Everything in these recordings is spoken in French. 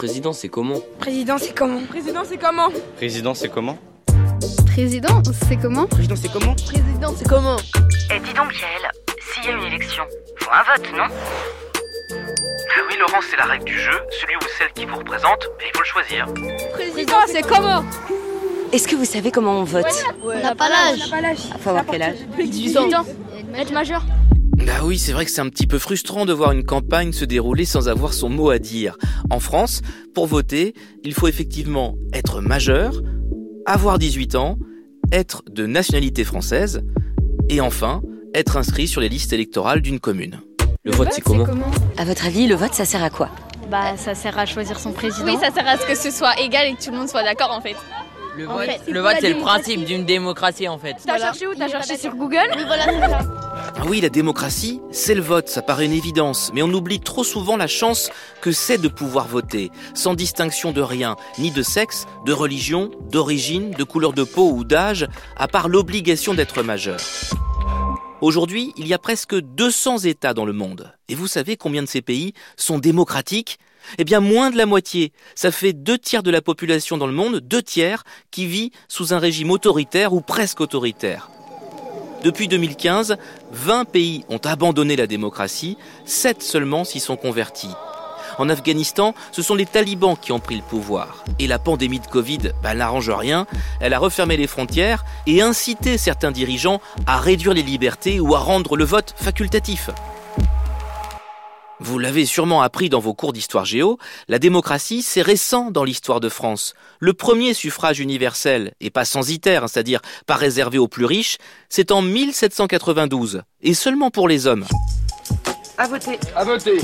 Président, c'est comment Président, c'est comment Président, c'est comment Président, c'est comment Président, c'est comment Président, c'est comment Président, c'est comment Eh, dis donc, Yael, s'il y a une élection, faut un vote, non Ah oui, Laurent, c'est la règle du jeu. Celui ou celle qui vous représente, ben, il faut le choisir. Président, c'est comment Est-ce que vous savez comment on vote On n'a pas l'âge. Faut avoir quel âge 18 ans. Être majeur. Bah oui, c'est vrai que c'est un petit peu frustrant de voir une campagne se dérouler sans avoir son mot à dire. En France, pour voter, il faut effectivement être majeur, avoir 18 ans, être de nationalité française, et enfin, être inscrit sur les listes électorales d'une commune. Le, vote, c'est comment, À votre avis, le vote, ça sert à quoi? Bah, ça sert à choisir son président. Oui, ça sert à ce que ce soit égal et que tout le monde soit d'accord en fait. Le En vote, fait, c'est le principe d'une démocratie en fait. T'as cherché où? T'as cherché sur Google? Oui, voilà, c'est ça. Ah oui, la démocratie, c'est le vote, ça paraît une évidence, mais on oublie trop souvent la chance que c'est de pouvoir voter, sans distinction de rien, ni de sexe, de religion, d'origine, de couleur de peau ou d'âge, à part l'obligation d'être majeur. Aujourd'hui, il y a presque 200 États dans le monde. Et vous savez combien de ces pays sont démocratiques? Eh bien, moins de la moitié. Ça fait deux tiers de la population dans le monde, deux tiers, qui vit sous un régime autoritaire ou presque autoritaire. Depuis 2015, 20 pays ont abandonné la démocratie, 7 seulement s'y sont convertis. En Afghanistan, ce sont les talibans qui ont pris le pouvoir. Et la pandémie de Covid bah, n'arrange rien. Elle a refermé les frontières et incité certains dirigeants à réduire les libertés ou à rendre le vote facultatif. Vous l'avez sûrement appris dans vos cours d'histoire géo, la démocratie, c'est récent dans l'histoire de France. Le premier suffrage universel, et pas censitaire, c'est-à-dire pas réservé aux plus riches, c'est en 1792, et seulement pour les hommes. À voter. À voter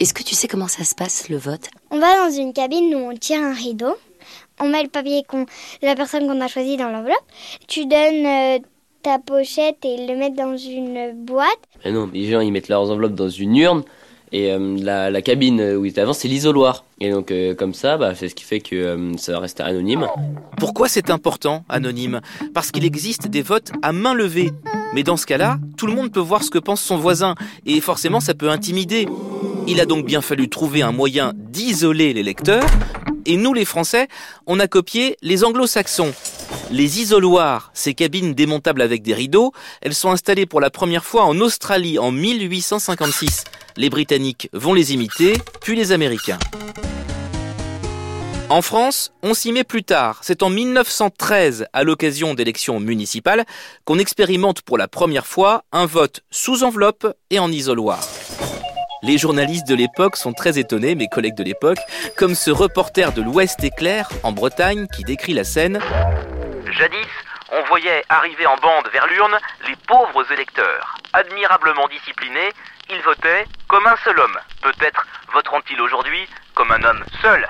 Est-ce que tu sais comment ça se passe, le vote? On va dans une cabine où on tire un rideau. On met le papier qu'on, de la personne qu'on a choisi dans l'enveloppe. Tu donnes euh, ta pochette et ils le mettent dans une boîte. Mais non, les gens ils mettent leurs enveloppes dans une urne et euh, la, la cabine où ils étaient avant c'est l'isoloir. Et donc euh, comme ça, bah, c'est ce qui fait que euh, ça reste anonyme. Pourquoi c'est important, anonyme? Parce qu'il existe des votes à main levée. Mais dans ce cas-là, tout le monde peut voir ce que pense son voisin, et forcément ça peut intimider. Il a donc bien fallu trouver un moyen d'isoler les lecteurs, et nous les Français, on a copié les anglo-saxons. Les isoloirs, ces cabines démontables avec des rideaux, elles sont installées pour la première fois en Australie en 1856. Les Britanniques vont les imiter, puis les Américains. En France, on s'y met plus tard. C'est en 1913, à l'occasion d'élections municipales, qu'on expérimente pour la première fois un vote sous enveloppe et en isoloir. Les journalistes de l'époque sont très étonnés, mes collègues de l'époque, comme ce reporter de l'Ouest éclair, en Bretagne, qui décrit la scène. Jadis, on voyait arriver en bande vers l'urne les pauvres électeurs. Admirablement disciplinés, ils votaient comme un seul homme. Peut-être voteront-ils aujourd'hui comme un homme seul.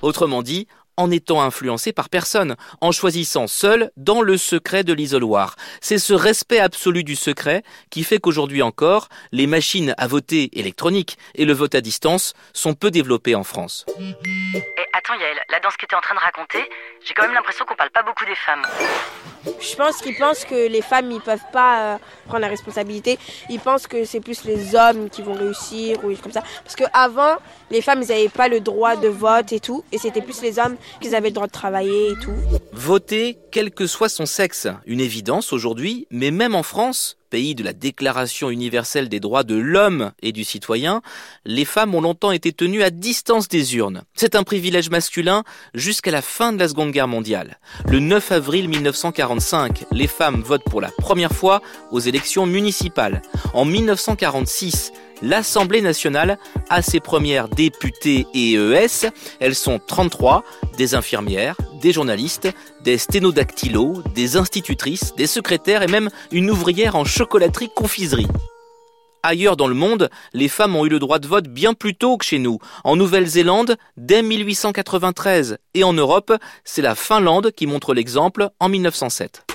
Autrement dit, en étant influencé par personne, en choisissant seul dans le secret de l'isoloir. C'est ce respect absolu du secret qui fait qu'aujourd'hui encore, les machines à voter électroniques et le vote à distance sont peu développés en France. Attends, Yael, là dans ce que t'es en train de raconter, j'ai quand même l'impression qu'on parle pas beaucoup des femmes. Je pense qu'ils pensent que les femmes ils peuvent pas euh, prendre la responsabilité. Ils pensent que c'est plus les hommes qui vont réussir ou comme ça. Parce que avant, les femmes ils n'avaient pas le droit de vote et tout, et c'était plus les hommes qui avaient le droit de travailler et tout. Voter, quel que soit son sexe, une évidence aujourd'hui, mais même en France, pays de la Déclaration universelle des droits de l'homme et du citoyen, les femmes ont longtemps été tenues à distance des urnes. C'est un privilège masculin jusqu'à la fin de la Seconde Guerre mondiale. Le 9 avril 1945, les femmes votent pour la première fois aux élections municipales. En 1946, l'Assemblée nationale a ses premières députées et ES. Elles sont 33, des infirmières, des journalistes, des sténodactylos, des institutrices, des secrétaires et même une ouvrière en chocolaterie confiserie. Ailleurs dans le monde, les femmes ont eu le droit de vote bien plus tôt que chez nous. En Nouvelle-Zélande, dès 1893. Et en Europe, c'est la Finlande qui montre l'exemple en 1907.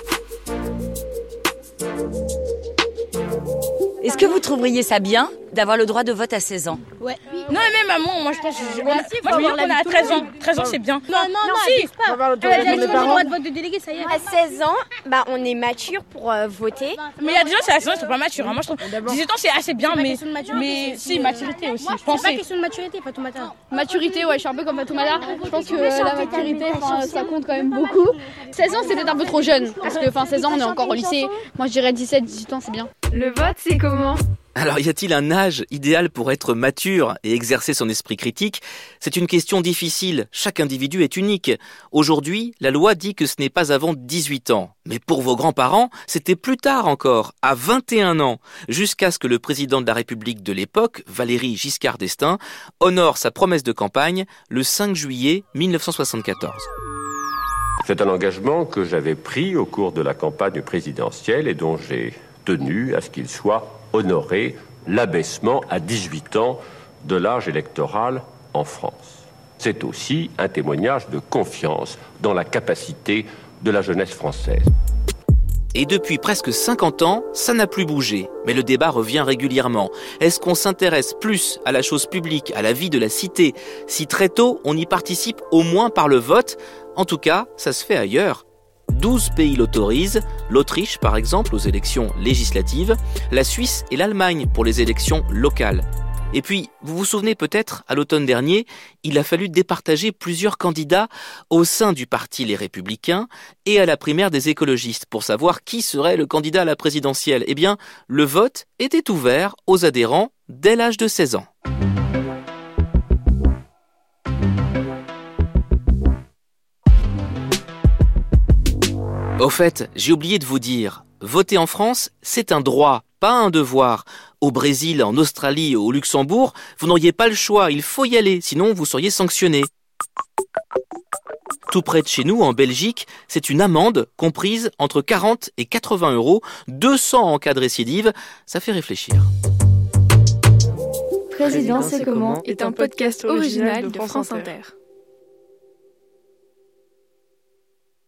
Est-ce que vous trouveriez ça bien d'avoir le droit de vote à 16 ans? Ouais. Non, mais même maman, moi je pense que je, moi, je veux dire qu'on a 13 ans. 13 ans, c'est bien. Non, non, non, si. Dit le droit de vote de délégué, ça y est. À 16 ans, bah, on est mature pour euh, voter. Mais il y a des gens, c'est à 16 ans, ils sont pas matures. hein. Moi, je trouve 18 ans, c'est assez bien, mais, mais si, maturité aussi. Je C'est pas question de maturité, Fatoumata. Maturité, ouais, je suis un peu comme Fatoumata. Je pense que la maturité, enfin, ça compte quand même beaucoup. 16 ans, c'est peut-être un peu trop jeune. Parce que, enfin, 16 ans, on est encore au lycée. Moi, je dirais 17, 18 ans, c'est bien. Le vote, c'est comment Alors y a-t-il un âge idéal pour être mature et exercer son esprit critique? C'est une question difficile, chaque individu est unique. Aujourd'hui, la loi dit que ce n'est pas avant 18 ans. Mais pour vos grands-parents, c'était plus tard encore, à 21 ans, jusqu'à ce que le président de la République de l'époque, Valéry Giscard d'Estaing, honore sa promesse de campagne le 5 juillet 1974. C'est un engagement que j'avais pris au cours de la campagne présidentielle et dont j'ai tenu à ce qu'il soit honoré l'abaissement à 18 ans de l'âge électoral en France. C'est aussi un témoignage de confiance dans la capacité de la jeunesse française. Et depuis presque 50 ans, ça n'a plus bougé. Mais le débat revient régulièrement. Est-ce qu'on s'intéresse plus à la chose publique, à la vie de la cité, si très tôt on y participe au moins par le vote En tout cas, ça se fait ailleurs. 12 pays l'autorisent, l'Autriche par exemple aux élections législatives, la Suisse et l'Allemagne pour les élections locales. Et puis, vous vous souvenez peut-être, à l'automne dernier, il a fallu départager plusieurs candidats au sein du parti Les Républicains et à la primaire des écologistes pour savoir qui serait le candidat à la présidentielle. Eh bien, le vote était ouvert aux adhérents dès l'âge de 16 ans. Au fait, j'ai oublié de vous dire, voter en France, c'est un droit, pas un devoir. Au Brésil, en Australie, au Luxembourg, vous n'auriez pas le choix, il faut y aller, sinon vous seriez sanctionné. Tout près de chez nous, en Belgique, c'est une amende comprise entre 40 et 80 euros, 200 en cas de récidive, ça fait réfléchir. Président, c'est comment est un podcast original de France Inter.